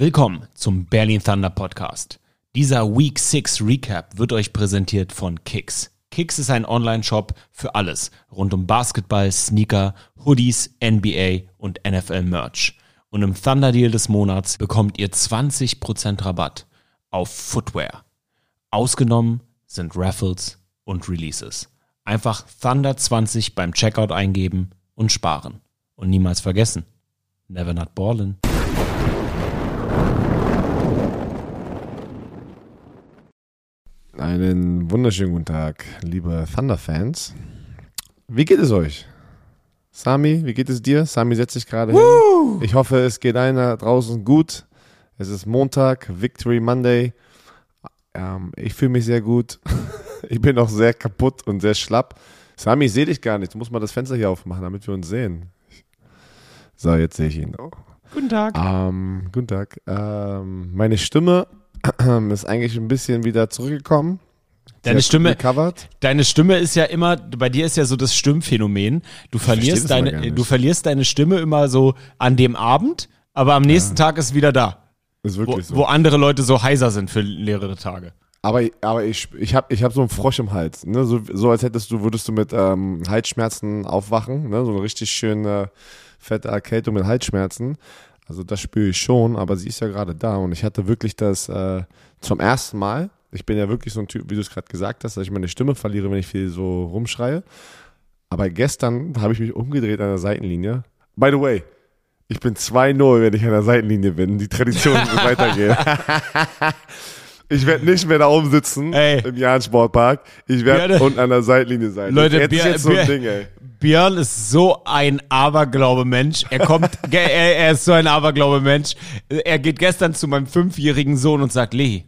Willkommen zum Berlin Thunder Podcast. Dieser Week 6 Recap wird euch präsentiert von Kicks. Kicks ist ein Online-Shop für alles rund um Basketball, Sneaker, Hoodies, NBA und NFL Merch. Und im Thunder Deal des Monats bekommt ihr 20% Rabatt auf Footwear. Ausgenommen sind Raffles und Releases. Einfach Thunder 20 beim Checkout eingeben und sparen. Und niemals vergessen, never not ballin'. Einen wunderschönen guten Tag, liebe Thunder-Fans. Wie geht es euch? Sami, wie geht es dir? Sami setzt sich gerade hin. Ich hoffe, es geht einer draußen gut. Es ist Montag, Victory Monday. Ähm, ich fühle mich sehr gut. ich bin auch sehr kaputt und sehr schlapp. Sami, ich sehe dich gar nicht. Du musst mal das Fenster hier aufmachen, damit wir uns sehen. So, jetzt sehe ich ihn. Guten Tag. Ähm, guten Tag. Ähm, meine Stimme ist eigentlich ein bisschen wieder zurückgekommen. Deine Stimme, recovered. deine Stimme ist ja immer, bei dir ist ja so das Stimmphänomen. Du verlierst deine, du verlierst deine Stimme immer so an dem Abend, aber am nächsten Tag ist wieder da. Ist Wo, wirklich so. wo andere Leute so heiser sind für mehrere Tage. Aber, aber ich, ich habe ich hab so einen Frosch im Hals. Ne? So, so als hättest du, würdest du mit ähm, Halsschmerzen aufwachen. Ne? So eine richtig schöne fette Erkältung mit Halsschmerzen. Also das spüre ich schon, aber sie ist ja gerade da. Und ich hatte wirklich das äh, zum ersten Mal. Ich bin ja wirklich so ein Typ, wie du es gerade gesagt hast, dass ich meine Stimme verliere, wenn ich viel so rumschreie. Aber gestern habe ich mich umgedreht an der Seitenlinie. By the way, ich bin 2-0, wenn ich an der Seitenlinie bin. Die Tradition wird weitergehen. Ich werde nicht mehr da oben sitzen Ey. im Jahn Sportpark. Ich werde unten an der Seitenlinie sein. Leute, jetzt jetzt so ein Ding, ey. Björn ist so ein Aberglaube-Mensch. Er kommt, er, er ist so ein Aberglaube-Mensch. Er geht gestern zu meinem fünfjährigen Sohn und sagt, Lehi,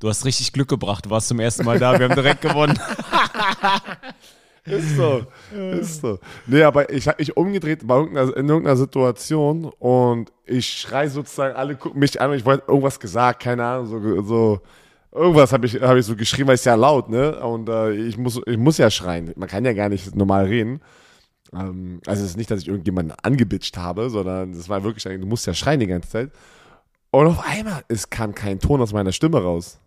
du hast richtig Glück gebracht. Du warst zum ersten Mal da. Wir haben direkt gewonnen. Ist so. Ist so. Nee, aber ich habe mich umgedreht bei irgendeiner, in irgendeiner Situation und ich schrei sozusagen, alle gucken mich an und ich wollte irgendwas gesagt, keine Ahnung, so, so irgendwas habe ich, hab ich so geschrieben, weil es ja laut, ne? Und äh, ich, muss, ich muss ja schreien. Man kann ja gar nicht normal reden. Ähm, also es ist nicht, dass ich irgendjemanden angebitscht habe, sondern es war wirklich, du musst ja schreien die ganze Zeit. Und auf einmal, es kam kein Ton aus meiner Stimme raus.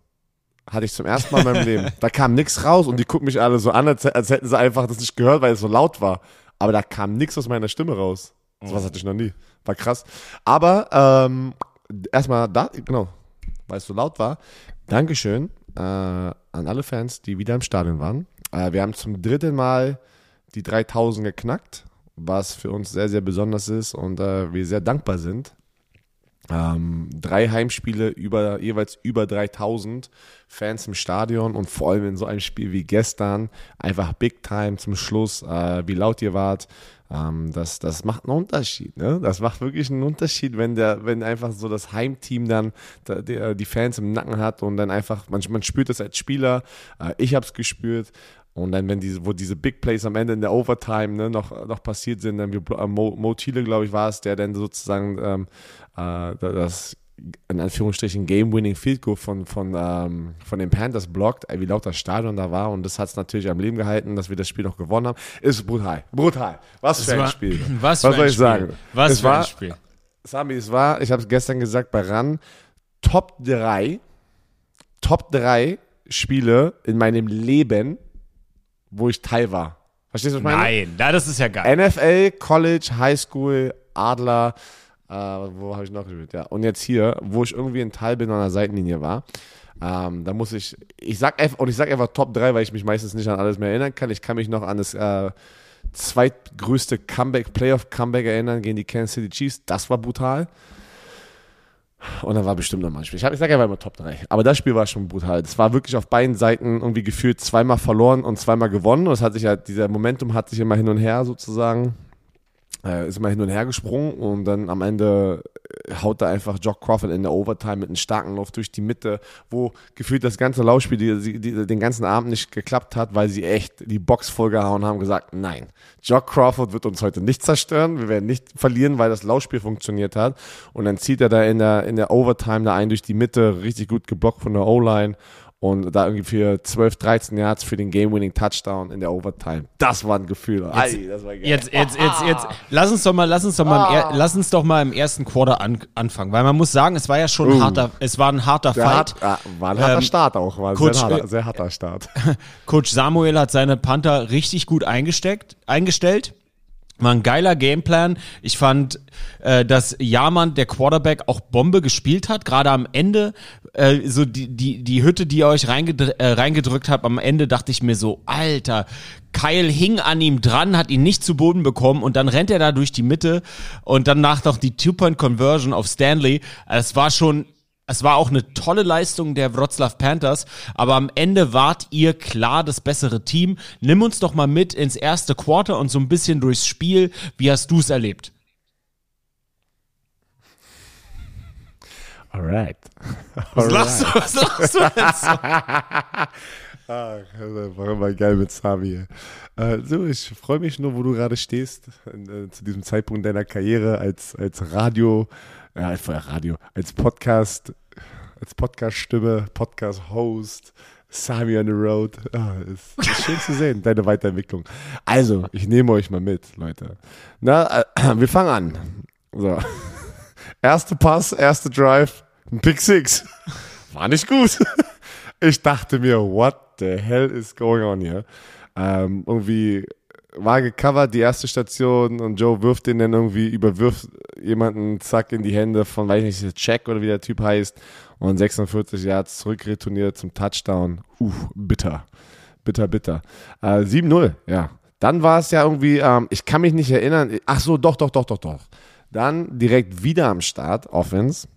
Hatte ich zum ersten Mal in meinem Leben. Da kam nichts raus und die gucken mich alle so an, als, als hätten sie einfach das nicht gehört, weil es so laut war. Aber da kam nichts aus meiner Stimme raus. So was hatte ich noch nie. War krass. Aber ähm, erstmal da, genau, weil es so laut war. Dankeschön äh, an alle Fans, die wieder im Stadion waren. Äh, wir haben zum dritten Mal die 3000 geknackt, was für uns sehr, sehr besonders ist und äh, wir sehr dankbar sind. Ähm, drei Heimspiele, über, jeweils über 3000 Fans im Stadion und vor allem in so einem Spiel wie gestern einfach Big Time zum Schluss, äh, wie laut ihr wart. Ähm, das, das macht einen Unterschied, ne? Das macht wirklich einen Unterschied, wenn der, wenn einfach so das Heimteam dann da, der, die Fans im Nacken hat und dann einfach, man, man spürt das als Spieler. Äh, ich habe es gespürt. Und dann, wenn diese, wo diese Big Plays am Ende in der Overtime ne, noch, noch passiert sind, dann wie äh, Mo, Mo Thiele, glaube ich, war es, der dann sozusagen ähm, äh, das in Anführungsstrichen Game-Winning Field Goal von, von, ähm, von den Panthers blockt, wie laut das Stadion da war. Und das hat es natürlich am Leben gehalten, dass wir das Spiel noch gewonnen haben. Ist brutal. Brutal. Was für ein war- Spiel. Was, Was soll ein ich Spiel. sagen? Was Es für ein war- Spiel. Sami, es war, ich habe es gestern gesagt bei RAN, Top 3, Top 3 Spiele in meinem Leben, wo ich Teil war. Verstehst du, was ich meine? Nein, na, das ist ja geil. NFL, College, High School, Adler, äh, wo habe ich noch gespielt? Ja, und jetzt hier, wo ich irgendwie ein Teil bin an der Seitenlinie war. Ähm, da muss ich, ich sag einfach, und ich sag einfach Top 3, weil ich mich meistens nicht an alles mehr erinnern kann. Ich kann mich noch an das äh, zweitgrößte Comeback, Playoff-Comeback erinnern gegen die Kansas City Chiefs. Das war brutal. Und dann war bestimmt noch mal ein Spiel. Ich, ich sage einfach immer Top 3. Aber das Spiel war schon brutal. Das war wirklich auf beiden Seiten irgendwie gefühlt zweimal verloren und zweimal gewonnen. Und es hat sich ja, dieser Momentum hat sich immer hin und her sozusagen, äh, ist immer hin und her gesprungen und dann am Ende äh, haut da einfach Jock Crawford in der Overtime mit einem starken Lauf durch die Mitte, wo gefühlt das ganze Laufspiel die, die, den ganzen Abend nicht geklappt hat, weil sie echt die Box vollgehauen haben, gesagt, nein, Jock Crawford wird uns heute nicht zerstören, wir werden nicht verlieren, weil das Laufspiel funktioniert hat. Und dann zieht er da in der, in der Overtime da ein durch die Mitte, richtig gut geblockt von der O-Line und da irgendwie für 12, 13 Yards für den Game-Winning-Touchdown in der Overtime. Das war ein Gefühl. Jetzt, Ei, das war geil. Jetzt, jetzt, jetzt, jetzt, lass uns doch mal, lass uns doch mal, im, er, lass uns doch mal im ersten Quarter an, anfangen, weil man muss sagen, es war ja schon ein Uh. harter, es war ein harter Der Fight. hat, ah, war ein harter Ähm, Start auch, war ein Coach, sehr, harter, äh, sehr harter Start. Coach Samuel hat seine Panther richtig gut eingesteckt, eingestellt. War ein geiler Gameplan. Ich fand, äh, dass Jahrmann, der Quarterback, auch Bombe gespielt hat. Gerade am Ende, äh, so die, die, die Hütte, die ihr euch reingedr äh, reingedrückt habt, am Ende dachte ich mir so, Alter, Kyle hing an ihm dran, hat ihn nicht zu Boden bekommen und dann rennt er da durch die Mitte und danach noch die Two-Point-Conversion auf Stanley. Es war schon es war auch eine tolle Leistung der Wroclaw Panthers, aber am Ende wart ihr klar das bessere Team. Nimm uns doch mal mit ins erste Quarter und so ein bisschen durchs Spiel. Wie hast du es erlebt? Alright. Was lachst du? Was lachst du jetzt das war immer geil mit Sami. Äh, so, ich freue mich nur, wo du gerade stehst, äh, zu diesem Zeitpunkt deiner Karriere als, als Radio, ja, als Radio, als Podcast, als Podcast-Stimme, Podcast-Host, Sami on the Road. Ah, ist, ist schön zu sehen, deine Weiterentwicklung. Also, ich nehme euch mal mit, Leute. Na, äh, wir fangen an. So. Erste Pass, erste Drive, ein Pick Six. War nicht gut. Ich dachte mir, what the hell is going on here? Ähm, irgendwie war gecovert, die erste Station und Joe wirft den dann irgendwie, überwirft jemanden, zack, in die Hände von, weiß ich nicht, Check oder wie der Typ heißt und 46 Yards zurückretourniert zum Touchdown. Uff, bitter. Bitter, bitter. Äh, 7-0, ja. Dann war es ja irgendwie, ähm, ich kann mich nicht erinnern, ach so, doch, doch, doch, doch, doch. Dann direkt wieder am Start, Offense.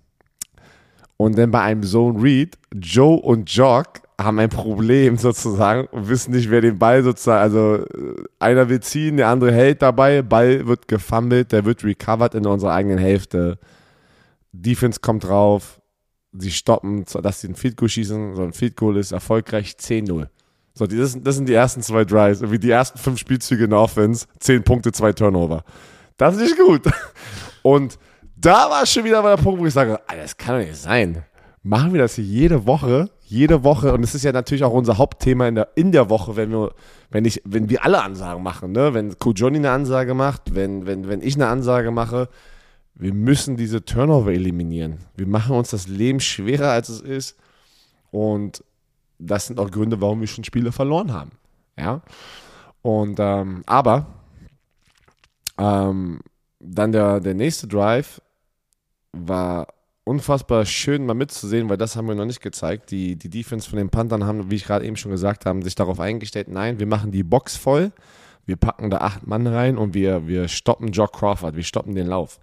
Und dann bei einem Zone Read, Joe und Jock haben ein Problem sozusagen und wissen nicht, wer den Ball sozusagen, also äh, einer will ziehen, der andere hält dabei, Ball wird gefummelt, der wird recovered in unserer eigenen Hälfte. Defense kommt drauf, sie stoppen, dass sie ein Field Goal schießen, so ein Field Goal ist erfolgreich 10-0. So, das, sind- das sind die ersten zwei Drives, wie die ersten fünf Spielzüge in der Offense, 10 Punkte, zwei Turnover. Das ist nicht gut. Und da war schon wieder der Punkt, wo ich sage, Alter, das kann doch nicht sein. Machen wir das hier jede Woche, jede Woche, und es ist ja natürlich auch unser Hauptthema in der, in der Woche, wenn wir, wenn ich, wenn wir alle Ansagen machen, ne? Wenn Johnny eine Ansage macht, wenn, wenn, wenn ich eine Ansage mache, wir müssen diese Turnover eliminieren. Wir machen uns das Leben schwerer, als es ist. Und das sind auch Gründe, warum wir schon Spiele verloren haben. Ja. Und ähm, aber ähm, dann der, der nächste Drive war unfassbar schön mal mitzusehen, weil das haben wir noch nicht gezeigt. Die, die Defense von den Panthern haben, wie ich gerade eben schon gesagt habe, sich darauf eingestellt, nein, wir machen die Box voll, wir packen da acht Mann rein und wir, wir stoppen Jock Crawford, wir stoppen den Lauf.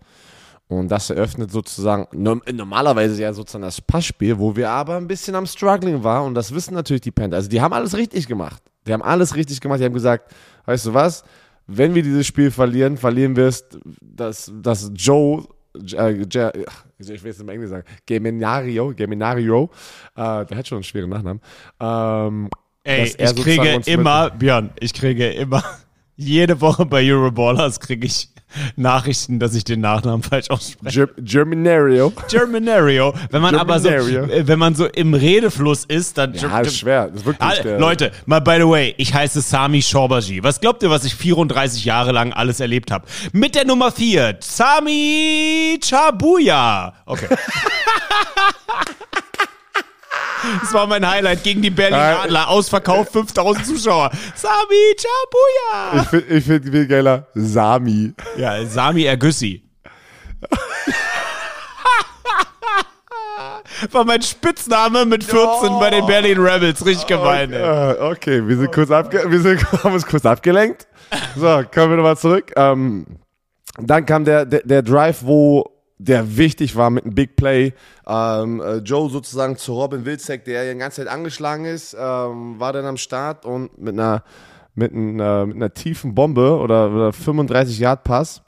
Und das eröffnet sozusagen norm- normalerweise ja sozusagen das Passspiel, wo wir aber ein bisschen am Struggling waren und das wissen natürlich die Panthers. Also die haben alles richtig gemacht. Die haben alles richtig gemacht. Die haben gesagt, weißt du was, wenn wir dieses Spiel verlieren, verlieren wir es, dass, dass Joe, äh, ich will es im Englisch sagen, Geminario, Geminario, äh, der hat schon einen schweren Nachnamen, ähm, Ey, ich kriege immer, Björn, ich kriege immer, jede Woche bei Euroballers kriege ich Nachrichten, dass ich den Nachnamen falsch ausspreche. Ger- Germinario. Germanario. Wenn man aber so, Germanario. äh, wenn man so im Redefluss ist, dann. Ja, ist schwer. Das ist wirklich Ah, schwer. Leute, mal by the way, ich heiße Sami Shorbaji. Was glaubt ihr, was ich 34 Jahre lang alles erlebt habe? Mit der Nummer 4, Sami Chabuya. Okay. Das war mein Highlight gegen die Berlin Adler. Ausverkauft 5000 Zuschauer. Sami Chabuya. Ich finde ich find viel geiler Sami. Ja, Sami Ergüssi. War mein Spitzname mit 14 bei den Berlin Rebels. Richtig gemein, ey. Ah, okay, wir sind kurz abge wir sind, haben uns kurz abgelenkt. So, kommen wir nochmal zurück. Ähm, dann kam der, der, der Drive, wo der wichtig war mit einem Big Play. Ähm, äh, Joe sozusagen zu Robin Wilczek, der ja die ganze Zeit angeschlagen ist, ähm, war dann am Start und mit einer, mit einer, mit einer tiefen Bombe oder, oder 35 Yard Pass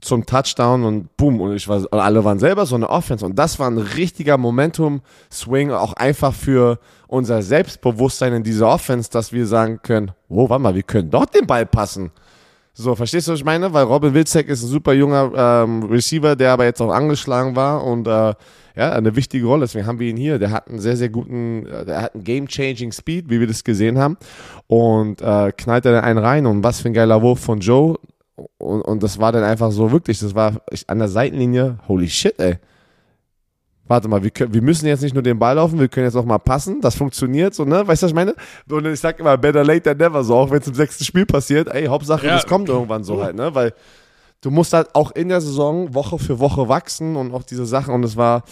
zum Touchdown und boom und ich war und alle waren selber so eine Offense und das war ein richtiger Momentum Swing auch einfach für unser Selbstbewusstsein in dieser Offense, dass wir sagen können, oh, warte mal, wir können doch den Ball passen. So, verstehst du, was ich meine? Weil Robin Wilczek ist ein super junger ähm, Receiver, der aber jetzt auch angeschlagen war und äh, ja, eine wichtige Rolle. Deswegen haben wir ihn hier. Der hat einen sehr, sehr guten, äh, der hat einen game-changing Speed, wie wir das gesehen haben. Und äh, knallt dann einen rein und was für ein geiler Wurf von Joe. Und, und das war dann einfach so wirklich, das war an der Seitenlinie, holy shit, ey warte mal, wir, können, wir müssen jetzt nicht nur den Ball laufen, wir können jetzt auch mal passen. Das funktioniert so, ne? Weißt du, was ich meine? Und ich sag immer, better late than never, so auch wenn es im sechsten Spiel passiert. Ey, Hauptsache, ja. das kommt irgendwann so halt, ne? Weil du musst halt auch in der Saison Woche für Woche wachsen und auch diese Sachen und es war,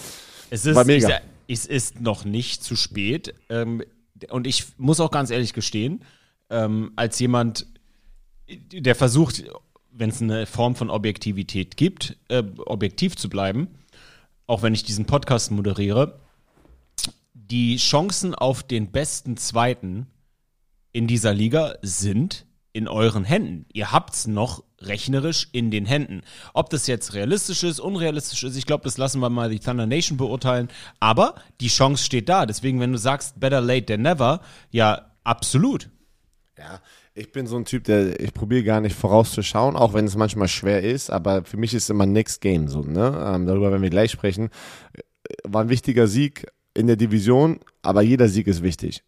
es ist, war mega. es ist noch nicht zu spät. Ähm, und ich muss auch ganz ehrlich gestehen, ähm, als jemand, der versucht, wenn es eine Form von Objektivität gibt, äh, objektiv zu bleiben, auch wenn ich diesen Podcast moderiere, die Chancen auf den besten Zweiten in dieser Liga sind in euren Händen. Ihr habt es noch rechnerisch in den Händen. Ob das jetzt realistisch ist, unrealistisch ist, ich glaube, das lassen wir mal die Thunder Nation beurteilen. Aber die Chance steht da. Deswegen, wenn du sagst, better late than never, ja, absolut. Ja, ich bin so ein Typ, der ich probiere gar nicht vorauszuschauen, auch wenn es manchmal schwer ist, aber für mich ist immer Next Game so, ne? Ähm, darüber werden wir gleich sprechen. War ein wichtiger Sieg in der Division, aber jeder Sieg ist wichtig.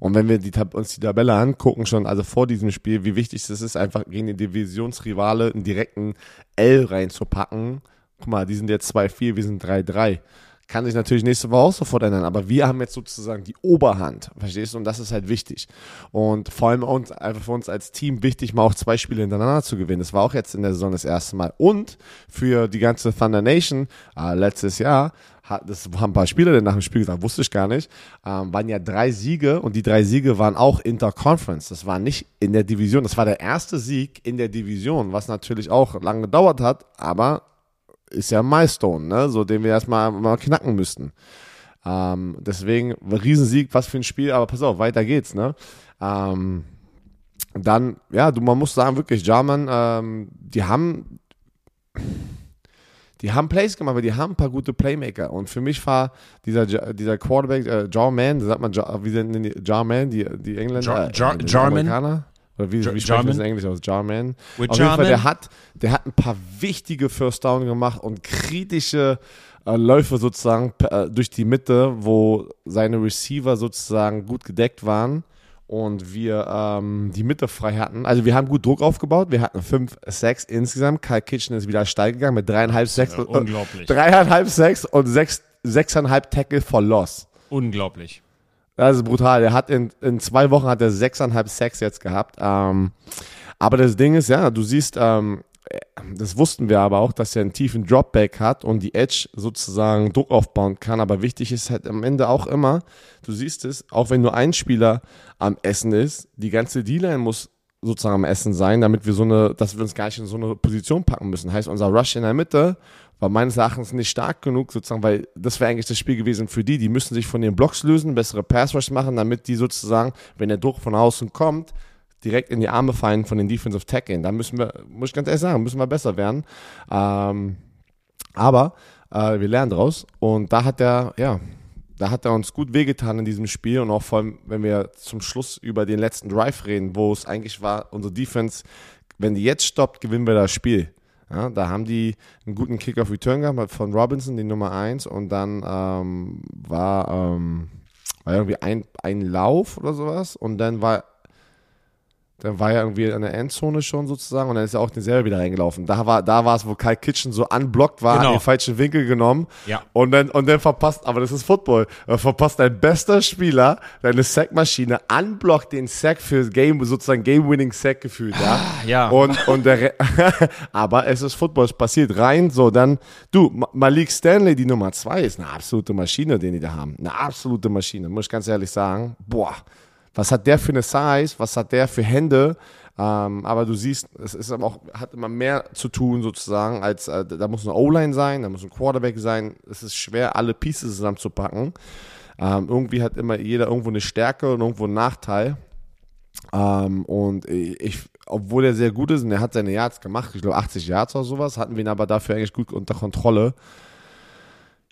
Und wenn wir die, uns die Tabelle angucken, schon also vor diesem Spiel, wie wichtig es ist, einfach gegen den Divisionsrivale einen direkten L reinzupacken. Guck mal, die sind jetzt 2-4, wir sind 3-3 kann sich natürlich nächste Woche auch sofort ändern, aber wir haben jetzt sozusagen die Oberhand, verstehst du? Und das ist halt wichtig. Und vor allem uns, einfach für uns als Team wichtig, mal auch zwei Spiele hintereinander zu gewinnen. Das war auch jetzt in der Saison das erste Mal. Und für die ganze Thunder Nation äh, letztes Jahr, das haben ein paar Spieler dann nach dem Spiel gesagt, wusste ich gar nicht, ähm, waren ja drei Siege und die drei Siege waren auch Interconference. Das war nicht in der Division. Das war der erste Sieg in der Division, was natürlich auch lange gedauert hat, aber ist ja ein Milestone, ne? so den wir erstmal mal knacken müssten. Ähm, deswegen, Riesensieg, was für ein Spiel, aber pass auf, weiter geht's, ne? Ähm, dann, ja, du, man muss sagen, wirklich, German, ähm, die haben, die haben Plays gemacht, aber die haben ein paar gute Playmaker. Und für mich war dieser, dieser Quarterback, äh, Jarman, sagt man, wie nennen die Jarman, die, die Engländer? Jar, Jar, äh, Jarman? Oder wie, wie sprechen das in Englisch aus? Jarman. With Auf jeden Fall, der hat, der hat ein paar wichtige First Down gemacht und kritische äh, Läufe sozusagen äh, durch die Mitte, wo seine Receiver sozusagen gut gedeckt waren und wir ähm, die Mitte frei hatten. Also wir haben gut Druck aufgebaut. Wir hatten fünf Sacks insgesamt. Kyle Kitchen ist wieder steil gegangen mit dreieinhalb Sacks. Ja, unglaublich. Dreieinhalb Sacks und sechs, sechseinhalb Tackle for Loss. Unglaublich. Das ist brutal. Er hat in, in zwei Wochen hat er sechseinhalb Sex jetzt gehabt. Ähm, aber das Ding ist, ja, du siehst, ähm, das wussten wir aber auch, dass er einen tiefen Dropback hat und die Edge sozusagen Druck aufbauen kann. Aber wichtig ist halt am Ende auch immer, du siehst es, auch wenn nur ein Spieler am Essen ist, die ganze D-Line muss sozusagen am Essen sein, damit wir so eine, dass wir uns gar nicht in so eine Position packen müssen. Heißt, unser Rush in der Mitte war meines Erachtens nicht stark genug, sozusagen, weil das wäre eigentlich das Spiel gewesen für die. Die müssen sich von den Blocks lösen, bessere Pass Rush machen, damit die sozusagen, wenn der Druck von außen kommt, direkt in die Arme fallen von den Defensive Tackling. Da müssen wir, muss ich ganz ehrlich sagen, müssen wir besser werden. Ähm, aber äh, wir lernen draus und da hat er, ja, da hat er uns gut wehgetan in diesem Spiel und auch vor allem, wenn wir zum Schluss über den letzten Drive reden, wo es eigentlich war, unsere Defense, wenn die jetzt stoppt, gewinnen wir das Spiel. Ja, da haben die einen guten Kick-Off-Return gehabt von Robinson, die Nummer 1. Und dann ähm, war, ähm, war irgendwie ein, ein Lauf oder sowas. Und dann war dann war er irgendwie in der Endzone schon sozusagen und dann ist er auch den selber wieder reingelaufen. Da war, da war es, wo Kyle Kitchen so unblockt war, genau. den falschen Winkel genommen. Ja. Und dann, und dann verpasst, aber das ist Football, er verpasst dein bester Spieler, deine Sackmaschine, unblockt den Sack für Game, sozusagen Game-Winning Sack gefühlt, ja. Ah, ja. Und, und der, aber es ist Football, es passiert rein, so, dann, du, Malik Stanley, die Nummer zwei, ist eine absolute Maschine, den die da haben. Eine absolute Maschine, muss ich ganz ehrlich sagen. Boah was hat der für eine Size, was hat der für Hände. Ähm, aber du siehst, es ist aber auch, hat immer mehr zu tun sozusagen, als äh, da muss eine O-Line sein, da muss ein Quarterback sein. Es ist schwer, alle Pieces zusammenzupacken. Ähm, irgendwie hat immer jeder irgendwo eine Stärke und irgendwo einen Nachteil. Ähm, und ich, obwohl er sehr gut ist und er hat seine Yards gemacht, ich glaube 80 Yards oder sowas, hatten wir ihn aber dafür eigentlich gut unter Kontrolle.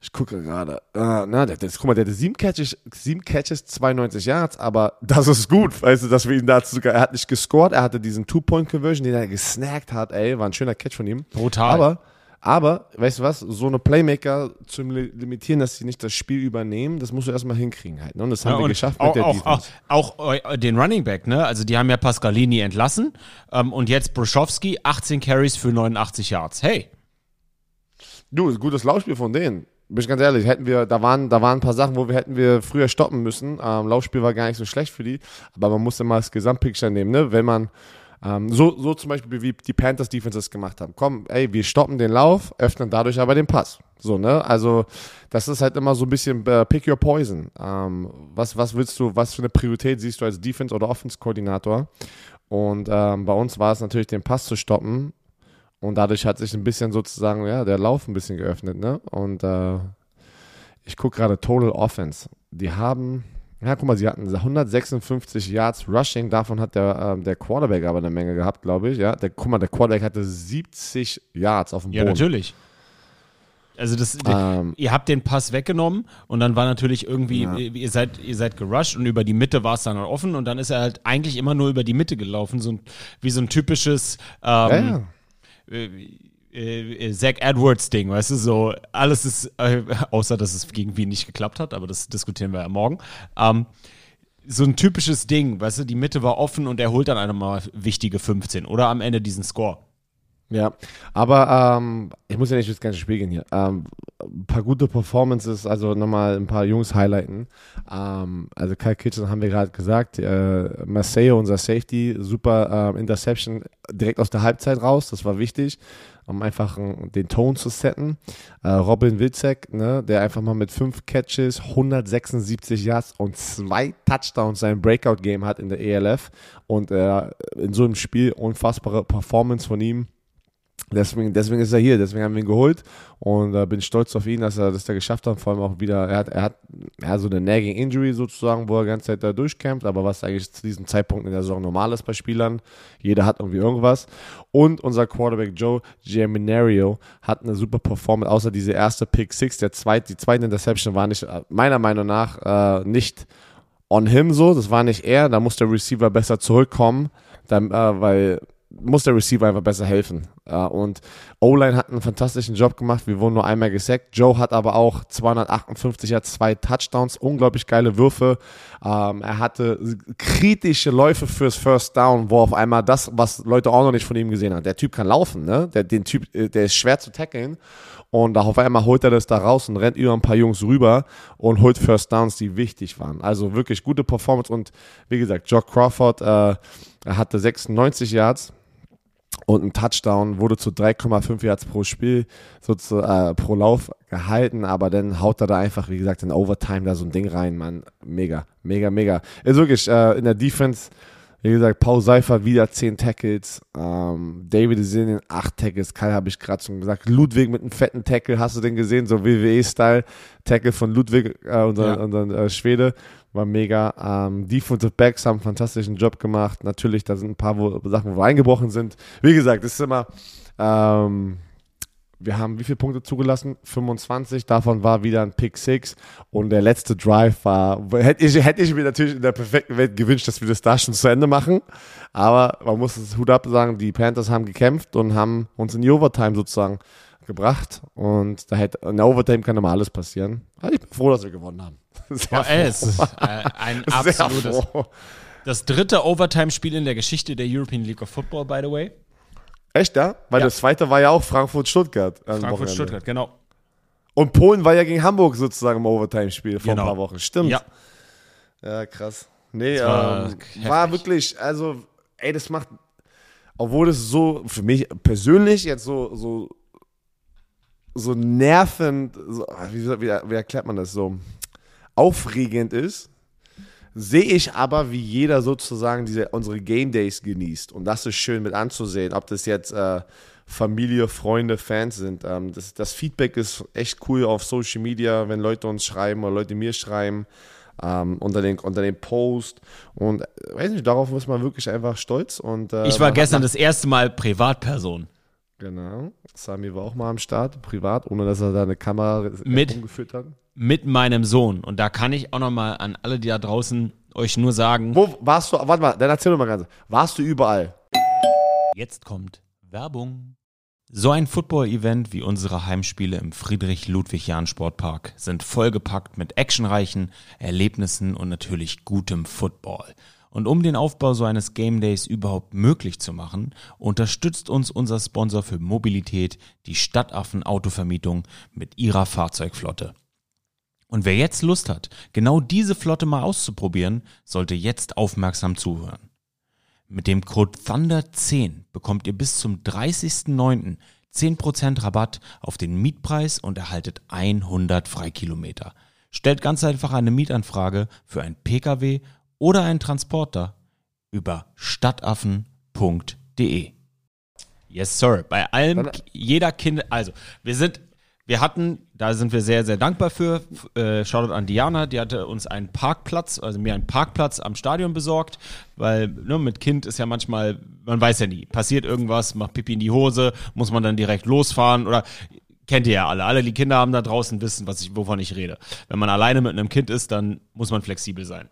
Ich gucke gerade. Äh, na, der, der, guck mal, der hatte sieben Catches, sieben Catches, 92 Yards, aber das ist gut, weißt du, dass wir ihn dazu sogar, er hat nicht gescored, er hatte diesen Two-Point-Conversion, den er gesnackt hat, ey, war ein schöner Catch von ihm. Brutal. Aber, aber, weißt du was, so eine Playmaker zu limitieren, dass sie nicht das Spiel übernehmen, das musst du erstmal hinkriegen halt, ne? Und das haben Ja, wir geschafft auch, mit der auch, Defense. auch, auch äh, den Running Back, ne? Also die haben ja Pascalini entlassen ähm, und jetzt Bruschowski, 18 Carries für 89 Yards. Hey, Du, gutes Laufspiel von denen. Bin ich ganz ehrlich, hätten wir, da waren, da waren ein paar Sachen, wo wir hätten wir früher stoppen müssen. Ähm, Laufspiel war gar nicht so schlecht für die, aber man musste mal das Gesamtpicture nehmen, ne? Wenn man ähm, so, so zum Beispiel wie die Panthers Defenses gemacht haben. Komm, ey, wir stoppen den Lauf, öffnen dadurch aber den Pass. So, ne? Also, das ist halt immer so ein bisschen äh, pick your poison. Ähm, was, was willst du, was für eine Priorität siehst du als Defense- oder Offense-Koordinator? Und ähm, bei uns war es natürlich, den Pass zu stoppen. Und dadurch hat sich ein bisschen sozusagen, ja, der Lauf ein bisschen geöffnet, ne? Und äh, ich gucke gerade Total Offense. Die haben, ja, guck mal, sie hatten 156 Yards Rushing, davon hat der, ähm, der Quarterback aber eine Menge gehabt, glaube ich, ja. Der, guck mal, der Quarterback hatte 70 Yards auf dem ja, Boden. natürlich. Also das, Ähm, ihr habt den Pass weggenommen und dann war natürlich irgendwie, Ja. ihr, seid, ihr seid gerusht und über die Mitte war es dann offen und dann ist er halt eigentlich immer nur über die Mitte gelaufen, so ein, wie so ein typisches ja, ähm, ja. Äh, äh, Zach Edwards Ding, weißt du, so alles ist, äh, außer dass es gegen Wien nicht geklappt hat, aber das diskutieren wir ja morgen. Ähm, so ein typisches Ding, weißt du, die Mitte war offen und er holt dann einmal wichtige 15 oder am Ende diesen Score. Ja, aber ähm, ich muss ja nicht das ganze Spiel gehen hier. Ähm, ein paar gute Performances, also nochmal ein paar Jungs highlighten. Ähm, also Kyle Kitchen haben wir gerade gesagt, äh, Maceo, unser Safety, super ähm, Interception direkt aus der Halbzeit raus, das war wichtig, um einfach den Ton zu setten. Äh, Robin Wilczek, ne, der einfach mal mit fünf Catches, 176 Yards und zwei Touchdowns sein Breakout-Game hat in der ELF und äh, in so einem Spiel unfassbare Performance von ihm. Deswegen, deswegen ist er hier, deswegen haben wir ihn geholt und äh, bin stolz auf ihn, dass er das da geschafft hat. Vor allem auch wieder, er hat, er hat ja, so eine Nagging Injury sozusagen, wo er die ganze Zeit da durchkämpft, aber was eigentlich zu diesem Zeitpunkt in der Saison normal ist bei Spielern. Jeder hat irgendwie irgendwas. Und unser Quarterback Joe Giaminario hat eine super Performance, außer diese erste Pick Six, der zweite, die zweite Interception war nicht, meiner Meinung nach, äh, nicht on him so, das war nicht er, da muss der Receiver besser zurückkommen, dann, äh, weil muss der Receiver einfach besser helfen. Und O-Line hat einen fantastischen Job gemacht. Wir wurden nur einmal gesackt. Joe hat aber auch 258, hat zwei Touchdowns, unglaublich geile Würfe. Ähm, er hatte kritische Läufe fürs First Down, wo auf einmal das, was Leute auch noch nicht von ihm gesehen haben. Der Typ kann laufen, ne? Der, den Typ, äh, der ist schwer zu tackeln. Und auf einmal holt er das da raus und rennt über ein paar Jungs rüber und holt First Downs, die wichtig waren. Also wirklich gute Performance. Und wie gesagt, Jock Crawford, äh, er hatte 96 Yards und ein Touchdown wurde zu 3,5 Yards pro Spiel, so zu, äh, pro Lauf gehalten, aber dann haut er da einfach, wie gesagt, in Overtime da so ein Ding rein, Mann. Mega, mega, mega. Ist wirklich, äh, in der Defense, wie gesagt, Paul Seifert wieder 10 Tackles, ähm, David Sinien 8 Tackles, Kai habe ich gerade schon gesagt, Ludwig mit einem fetten Tackle, hast du den gesehen, so WWE-Style, Tackle von Ludwig, äh, unser, Ja. unser äh, Schwede, war mega. Ähm, Defensive Backs haben einen fantastischen Job gemacht. Natürlich, da sind ein paar wo, Sachen, wo eingebrochen sind. Wie gesagt, es ist immer, ähm, wir haben wie viele Punkte zugelassen? 25. Davon war wieder ein Pick 6. Und der letzte Drive war, hätte ich, hätte ich mir natürlich in der perfekten Welt gewünscht, dass wir das da schon zu Ende machen. Aber man muss es Hut ab sagen, die Panthers haben gekämpft und haben uns in die Overtime sozusagen gebracht. Und da hätte, in der Overtime kann immer alles passieren. Aber ich bin froh, dass wir gewonnen haben. Sehr ey, es äh, ein absolutes. Das dritte Overtime-Spiel in der Geschichte der European League of Football, by the way. Echt, ja? Weil Ja. das zweite war ja auch Frankfurt-Stuttgart. Frankfurt-Stuttgart, genau. Und Polen war ja gegen Hamburg sozusagen im Overtime-Spiel vor Genau. ein paar Wochen. Stimmt. Ja, Ja, krass. Nee, war ähm, heftig. war wirklich, also, ey, das macht, obwohl es so für mich persönlich jetzt so, so, so nervend, so, wie, wie, wie erklärt man das so, aufregend ist, sehe ich aber, wie jeder sozusagen diese, unsere Game Days genießt. Und das ist schön mit anzusehen, ob das jetzt äh, Familie, Freunde, Fans sind. Ähm, das, das Feedback ist echt cool auf Social Media, wenn Leute uns schreiben oder Leute mir schreiben ähm, unter, den, unter den Post. Und äh, weiß nicht, darauf ist man wirklich einfach stolz. Und, äh, ich war gestern das erste Mal Privatperson. Genau. Sami war auch mal am Start, privat, ohne dass er da eine Kamera Mit- umgeführt hat. Mit meinem Sohn. Und da kann ich auch nochmal an alle, die da draußen euch nur sagen, Wo warst du? Warte mal, dann erzähl doch mal ganz. Warst du überall? Jetzt kommt Werbung. So ein Football-Event wie unsere Heimspiele im Friedrich-Ludwig-Jahn-Sportpark sind vollgepackt mit actionreichen Erlebnissen und natürlich gutem Football. Und um den Aufbau so eines Game Days überhaupt möglich zu machen, unterstützt uns unser Sponsor für Mobilität, die Stadtaffen Autovermietung, mit ihrer Fahrzeugflotte. Und wer jetzt Lust hat, genau diese Flotte mal auszuprobieren, sollte jetzt aufmerksam zuhören. Mit dem Code THUNDER10 bekommt ihr bis zum 30.09. 10% Rabatt auf den Mietpreis und erhaltet 100 Freikilometer. Stellt ganz einfach eine Mietanfrage für ein Pkw oder einen Transporter über stadtaffen.de. Yes, sir. Bei allem, jeder Kind, also wir sind, wir hatten, da sind wir sehr, sehr dankbar für. Äh, Shoutout an Diana, die hatte uns einen Parkplatz, also mir einen Parkplatz am Stadion besorgt, weil ne, mit Kind ist ja manchmal, man weiß ja nie, passiert irgendwas, macht Pipi in die Hose, muss man dann direkt losfahren oder kennt ihr ja alle. Alle, die Kinder haben da draußen, wissen, was ich, wovon ich rede. Wenn man alleine mit einem Kind ist, dann muss man flexibel sein.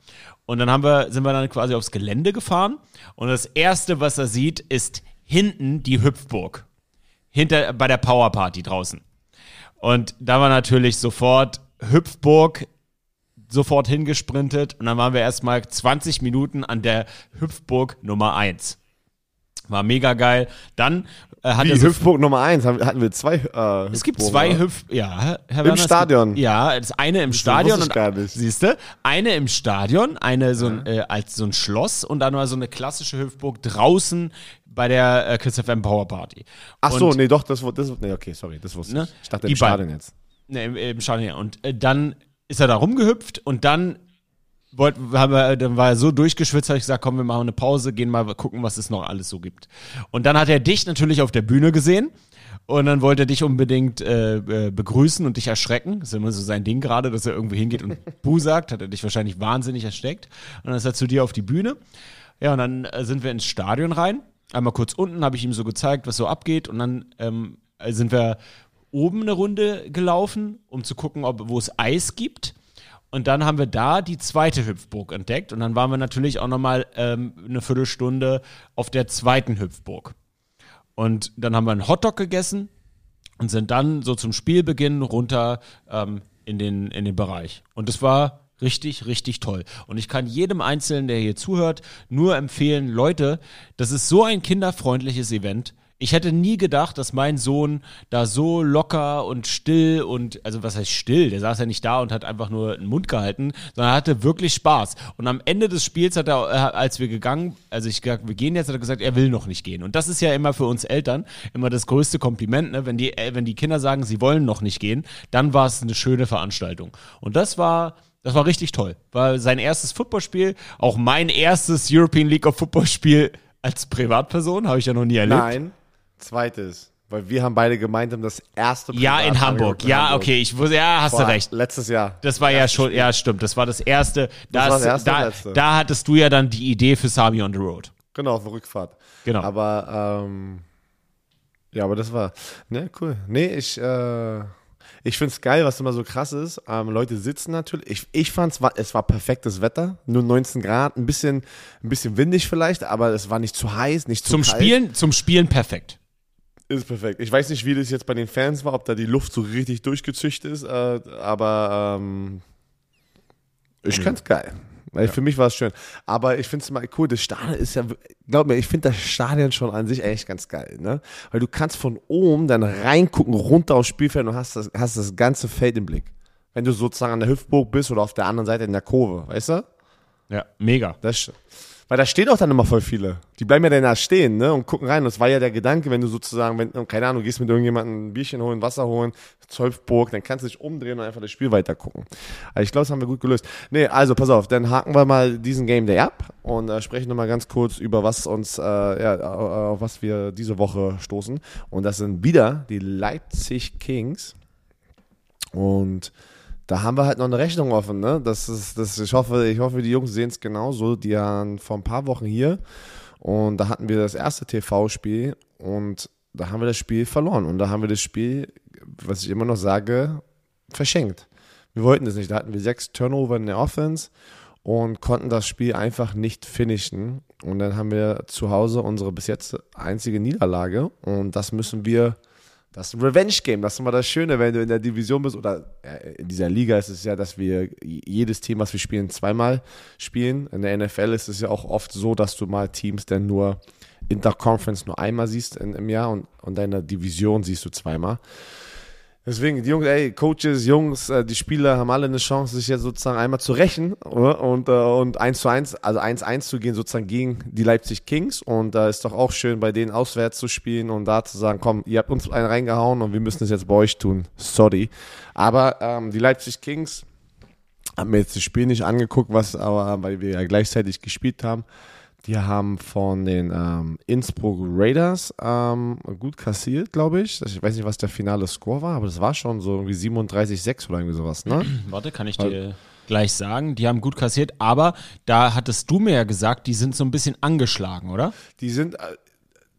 Und dann haben wir, sind wir dann quasi aufs Gelände gefahren und das erste, was er sieht, ist hinten die Hüpfburg. Hinter, bei der Powerparty draußen. Und da war natürlich sofort Hüpfburg sofort hingesprintet und dann waren wir erstmal 20 Minuten an der Hüpfburg Nummer 1. War mega geil. Dann äh, hat Wie, er so Nummer 1, hatten wir zwei äh, es gibt zwei? Hüpf... Ja, Herr Herr Werner, Stadion? Gibt, ja, das eine im Stadion. wusste ich gar nicht. Siehst du? Eine im Stadion, eine so ein, äh, als so ein Schloss und dann mal so eine klassische Hüpfburg draußen bei der äh, Kiss FM Power Party. Ach so, Und- nee, doch, das, wu- das nee, okay, sorry, das wusste Ne? ich. Ich dachte Die im Stadion jetzt. Ne, im, im Stadion, ja. Und äh, dann ist er da rumgehüpft und dann wollt, haben wir, dann war er so durchgeschwitzt, habe ich gesagt, komm, wir machen eine Pause, gehen mal gucken, was es noch alles so gibt. Und dann hat er dich natürlich auf der Bühne gesehen und dann wollte er dich unbedingt äh, äh, begrüßen und dich erschrecken. Das ist immer so sein Ding gerade, dass er irgendwo hingeht und Bu sagt, hat er dich wahrscheinlich wahnsinnig erschreckt. Und dann ist er zu dir auf die Bühne. Ja, und dann äh, sind wir ins Stadion rein. Einmal kurz unten habe ich ihm so gezeigt, was so abgeht. Und dann ähm, sind wir oben eine Runde gelaufen, um zu gucken, ob wo es Eis gibt. Und dann haben wir da die zweite Hüpfburg entdeckt. Und dann waren wir natürlich auch nochmal ähm, eine Viertelstunde auf der zweiten Hüpfburg. Und dann haben wir einen Hotdog gegessen und sind dann so zum Spielbeginn runter ähm, in, den, in den Bereich. Und es war richtig, richtig toll. Und ich kann jedem Einzelnen, der hier zuhört, nur empfehlen, Leute, das ist so ein kinderfreundliches Event. Ich hätte nie gedacht, dass mein Sohn da so locker und still und, also was heißt still? Der saß ja nicht da und hat einfach nur den Mund gehalten, sondern er hatte wirklich Spaß. Und am Ende des Spiels hat er, äh, als wir gegangen, also ich gesagt, wir gehen jetzt, hat er gesagt, er will noch nicht gehen. Und das ist ja immer für uns Eltern immer das größte Kompliment, ne? wenn, die, äh, wenn die Kinder sagen, sie wollen noch nicht gehen, dann war es eine schöne Veranstaltung. Und das war, das war richtig toll. War sein erstes Footballspiel, auch mein erstes European League of Football Spiel als Privatperson, habe ich ja noch nie erlebt. Nein, zweites. Weil wir haben beide gemeinsam das erste Ja, in Hamburg. in Ja, Hamburg. okay, ich wusste, ja, hast Vor- du recht. Letztes Jahr. Das war ja schon, ja, stimmt. Das war das erste. Da, war das ist- erste da, da hattest du ja dann die Idee für Sami on the Road. Genau, auf der Rückfahrt. Genau. Aber, ähm, ja, aber das war, ne, cool. Nee, ich, äh, ich find's geil, was immer so krass ist. Ähm, Leute sitzen natürlich. Ich, ich fand's, war, es war perfektes Wetter. Nur 19 Grad, ein bisschen, ein bisschen windig vielleicht, aber es war nicht zu heiß, nicht zu Zum kalt. Spielen, zum Spielen perfekt. Ist perfekt. Ich weiß nicht, wie das jetzt bei den Fans war, ob da die Luft so richtig durchgezüchtet ist, äh, aber ähm, ich fand's geil. Weil Für mich war es schön. Aber ich finde es mal cool, das Stadion ist ja, glaub mir, ich finde das Stadion schon an sich echt ganz geil, ne? Weil du kannst von oben dann reingucken, runter aufs Spielfeld und hast das, hast das ganze Feld im Blick. Wenn du sozusagen an der Hüftburg bist oder auf der anderen Seite in der Kurve, weißt du? Ja, mega. Das, weil da stehen auch dann immer voll viele. Die bleiben ja dann da stehen, ne, und gucken rein. Das war ja der Gedanke, wenn du sozusagen, wenn, keine Ahnung, gehst mit irgendjemandem ein Bierchen holen, Wasser holen, Zwölfburg, dann kannst du dich umdrehen und einfach das Spiel weiter gucken. Also ich glaube, das haben wir gut gelöst. Nee, also pass auf, dann haken wir mal diesen Game Day ab und äh, sprechen nochmal ganz kurz über was uns, äh, ja, auf was wir diese Woche stoßen. Und das sind wieder die Leipzig Kings. Und da haben wir halt noch eine Rechnung offen, ne? Das ist, das, ich hoffe, ich hoffe, die Jungs sehen es genauso. Die waren vor ein paar Wochen hier und da hatten wir das erste TV-Spiel und da haben wir das Spiel verloren. Und da haben wir das Spiel, was ich immer noch sage, verschenkt. Wir wollten es nicht. Da hatten wir sechs Turnover in der Offense und konnten das Spiel einfach nicht finishen. Und dann haben wir zu Hause unsere bis jetzt einzige Niederlage. Und das müssen wir, das ist ein Revenge-Game. Das ist immer das Schöne, wenn du in der Division bist oder in dieser Liga ist es ja, dass wir jedes Team, was wir spielen, zweimal spielen. In der NFL ist es ja auch oft so, dass du mal Teams dann nur Interconference nur einmal siehst im Jahr und, und deine Division siehst du zweimal. Deswegen, die Jungs, ey, Coaches, Jungs, äh, die Spieler haben alle eine Chance, sich jetzt sozusagen einmal zu rächen und, äh, und 1 zu 1, also 1-1 zu gehen, sozusagen gegen die Leipzig Kings. Und da äh, ist doch auch schön, bei denen auswärts zu spielen und da zu sagen, komm, ihr habt uns einen reingehauen und wir müssen es jetzt bei euch tun. Sorry. Aber ähm, die Leipzig Kings haben mir jetzt das Spiel nicht angeguckt, was aber, weil wir ja gleichzeitig gespielt haben. Die haben von den ähm, Innsbruck Raiders ähm, gut kassiert, glaube ich. Ich weiß nicht, was der finale Score war, aber das war schon so irgendwie 37-6 oder irgendwie sowas, ne? Warte, kann ich dir gleich sagen. Die haben gut kassiert, aber da hattest du mir ja gesagt, die sind so ein bisschen angeschlagen, oder? Die sind, äh,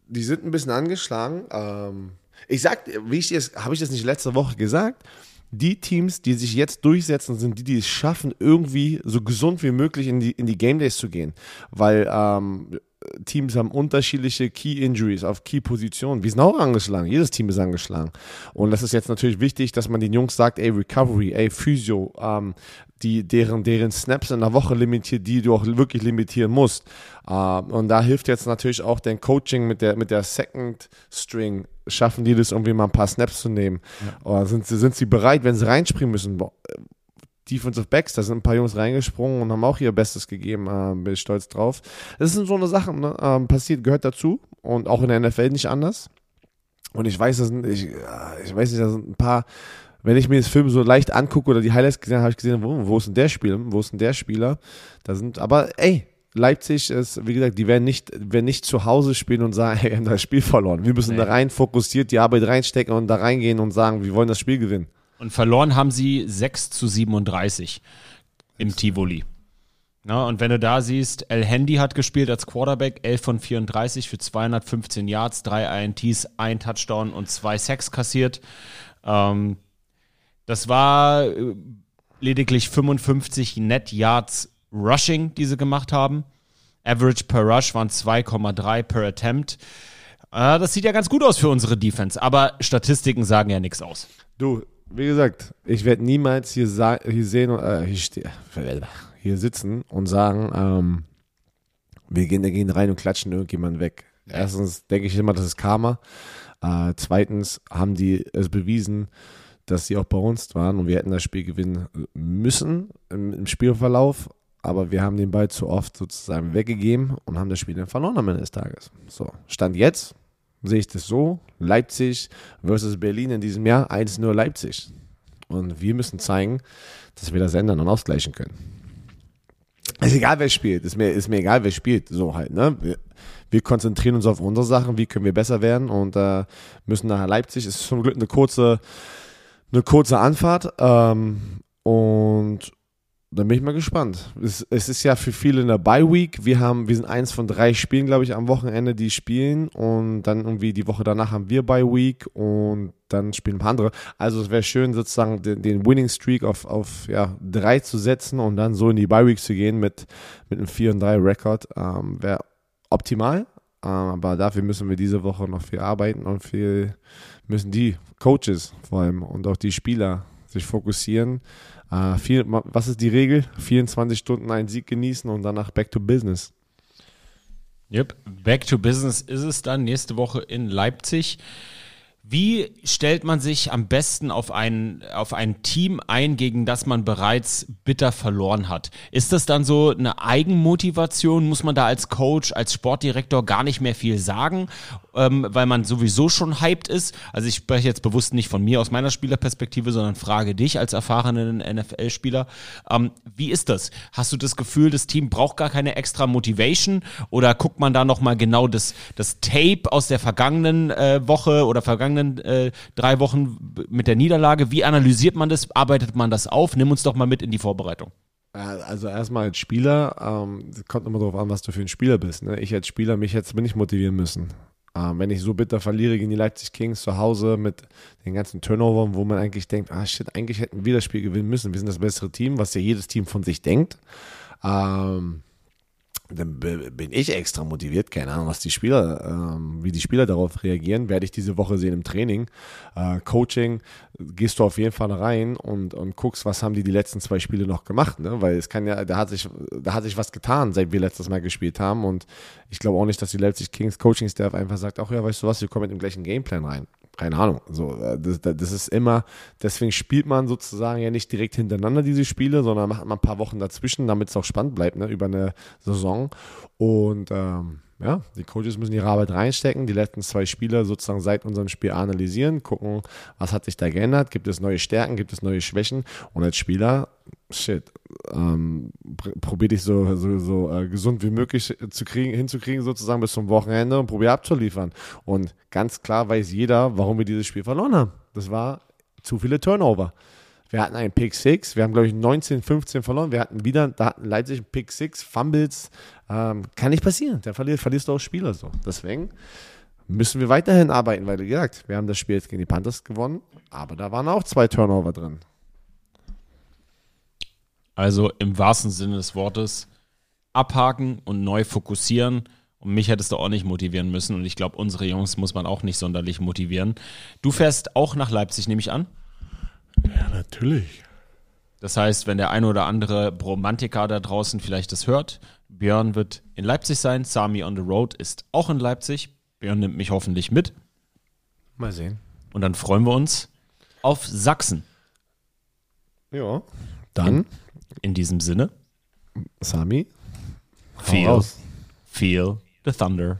die sind ein bisschen angeschlagen. Ähm, ich sag, wie ich das, habe ich das nicht letzte Woche gesagt? Die Teams, die sich jetzt durchsetzen, sind die, die es schaffen, irgendwie so gesund wie möglich in die, in die Game Days zu gehen. Weil ähm, Teams haben unterschiedliche Key Injuries auf Key Positionen. Wir sind auch angeschlagen. Jedes Team ist angeschlagen. Und das ist jetzt natürlich wichtig, dass man den Jungs sagt, ey, Recovery, ey, Physio, ähm, die, deren, deren Snaps in der Woche limitiert, die du auch wirklich limitieren musst. Ähm, und da hilft jetzt natürlich auch dein Coaching mit der, mit der Second String. Schaffen die das irgendwie mal ein paar Snaps zu nehmen? Ja. Oder sind, sind sie bereit, wenn sie reinspringen müssen? Boah, Defensive Backs, da sind ein paar Jungs reingesprungen und haben auch ihr Bestes gegeben, äh, bin ich stolz drauf. Das sind so eine Sachen, ne? ähm, passiert, gehört dazu und auch in der NFL nicht anders. Und ich weiß, das sind, ich, äh, ich weiß nicht, da sind ein paar, wenn ich mir das Film so leicht angucke oder die Highlights gesehen habe, habe ich gesehen, wo, wo ist denn der Spieler? Wo ist denn der Spieler? Da sind, aber ey, Leipzig ist, wie gesagt, die werden nicht, werden nicht zu Hause spielen und sagen, hey, wir haben das Spiel verloren. Wir müssen nee. da rein fokussiert die Arbeit reinstecken und da reingehen und sagen, wir wollen das Spiel gewinnen. Und verloren haben sie 6 zu 37 im Tivoli. Na, und wenn du da siehst, El Handy hat gespielt als Quarterback, 11 von 34 für 215 Yards, 3 INTs, ein Touchdown und zwei Sacks kassiert. Ähm, das war äh, lediglich 55 Net Yards Rushing, die sie gemacht haben. Average per Rush waren 2,3 per Attempt. Äh, das sieht ja ganz gut aus für unsere Defense, aber Statistiken sagen ja nichts aus. Du, wie gesagt, ich werde niemals hier, hier sehen, äh, hier, hier, sitzen und sagen, ähm, wir gehen, wir gehen rein und klatschen irgendjemanden weg. Erstens denke ich immer, das ist Karma. Äh, zweitens haben die es bewiesen, dass sie auch bei uns waren und wir hätten das Spiel gewinnen müssen im, im Spielverlauf. Aber wir haben den Ball zu oft sozusagen weggegeben und haben das Spiel dann verloren am Ende des Tages. So, Stand jetzt, sehe ich das so. Leipzig versus Berlin in diesem Jahr 1-0 Leipzig. Und wir müssen zeigen, dass wir das ändern und ausgleichen können. Ist egal, wer spielt. Ist mir, ist mir egal, wer spielt. So halt, ne? Wir, wir konzentrieren uns auf unsere Sachen. Wie können wir besser werden? Und äh, müssen nach Leipzig. Ist zum Glück eine kurze, eine kurze Anfahrt. Ähm, und dann bin ich mal gespannt. Es, es, ist ja für viele eine Bye Week. Wir wir sind eins von drei Spielen, glaube ich, am Wochenende, die spielen und dann irgendwie die Woche danach haben wir Bye Week und dann spielen ein paar andere. Also es wäre schön, sozusagen den, den, Winning Streak auf, auf ja, drei zu setzen und dann so in die Bye Week zu gehen mit, mit einem 4 und 3 Rekord. Ähm, wäre optimal. Ähm, aber dafür müssen wir diese Woche noch viel arbeiten und viel müssen die Coaches vor allem und auch die Spieler sich fokussieren äh, viel, was ist die Regel? 24 Stunden einen Sieg genießen und danach back to business. Yep, back to business ist es dann nächste Woche in Leipzig. Wie stellt man sich am besten auf ein, auf ein Team ein, gegen das man bereits bitter verloren hat? Ist das dann so eine Eigenmotivation? Muss man da als Coach, als Sportdirektor gar nicht mehr viel sagen? ähm, weil man sowieso schon hyped ist. Also ich spreche jetzt bewusst nicht von mir aus meiner Spielerperspektive, sondern frage dich als erfahrenen NFL-Spieler. Ähm, wie ist das? Hast du das Gefühl, das Team braucht gar keine extra Motivation oder guckt man da nochmal genau das, das Tape aus der vergangenen äh, Woche oder vergangenen äh, drei Wochen mit der Niederlage? Wie analysiert man das? Arbeitet man das auf? Nimm uns doch mal mit in die Vorbereitung. Also erstmal als Spieler, ähm, kommt immer darauf an, was du für ein Spieler bist. Ne? Ich als Spieler, mich jetzt bin ich motivieren müssen. Ähm, wenn ich so bitter verliere gegen die Leipzig Kings zu Hause mit den ganzen Turnovern, wo man eigentlich denkt, ah shit, eigentlich hätten wir das Spiel gewinnen müssen. Wir sind das bessere Team, was ja jedes Team von sich denkt. Ähm, dann bin ich extra motiviert. Keine Ahnung, was die Spieler, ähm, wie die Spieler darauf reagieren, werde ich diese Woche sehen im Training. Äh, Coaching, gehst du auf jeden Fall rein und, und guckst, was haben die die letzten zwei Spiele noch gemacht, ne? Weil es kann ja, da hat sich, da hat sich was getan, seit wir letztes Mal gespielt haben und ich glaube auch nicht, dass die Leipzig Kings Coaching Staff einfach sagt, ach ja, weißt du was, wir kommen mit dem gleichen Gameplan rein keine Ahnung. So, äh, das, das, ist immer, deswegen spielt man sozusagen ja nicht direkt hintereinander diese Spiele, sondern macht man ein paar Wochen dazwischen, damit es auch spannend bleibt, ne, über eine Saison. Und ähm, ja, die Coaches müssen ihre Arbeit reinstecken, die letzten zwei Spiele sozusagen seit unserem Spiel analysieren, gucken, was hat sich da geändert, gibt es neue Stärken, gibt es neue Schwächen und als Spieler, shit, ähm, probier dich so, so, so äh, gesund wie möglich zu kriegen, hinzukriegen sozusagen bis zum Wochenende und probier abzuliefern. Und ganz klar weiß jeder, warum wir dieses Spiel verloren haben. Das war zu viele Turnover. Wir hatten einen Pick 6, wir haben, glaube ich, 19, 15 verloren. Wir hatten wieder, da hatten Leipzig einen Pick 6, Fumbles. Ähm, kann nicht passieren. Der verliert, verlierst du auch Spieler so. Deswegen müssen wir weiterhin arbeiten, weil, wie gesagt, wir haben das Spiel jetzt gegen die Panthers gewonnen, aber da waren auch zwei Turnover drin. Also im wahrsten Sinne des Wortes abhaken und neu fokussieren. Und mich hättest du auch nicht motivieren müssen. Und ich glaube, unsere Jungs muss man auch nicht sonderlich motivieren. Du fährst auch nach Leipzig, nehme ich an? Ja, natürlich. Das heißt, wenn der eine oder andere Romantiker da draußen vielleicht das hört, Björn wird in Leipzig sein, Sami on the Road ist auch in Leipzig. Björn nimmt mich hoffentlich mit. Mal sehen. Und dann freuen wir uns auf Sachsen. Ja, dann. In, in diesem Sinne. Sami. Feel, feel the thunder.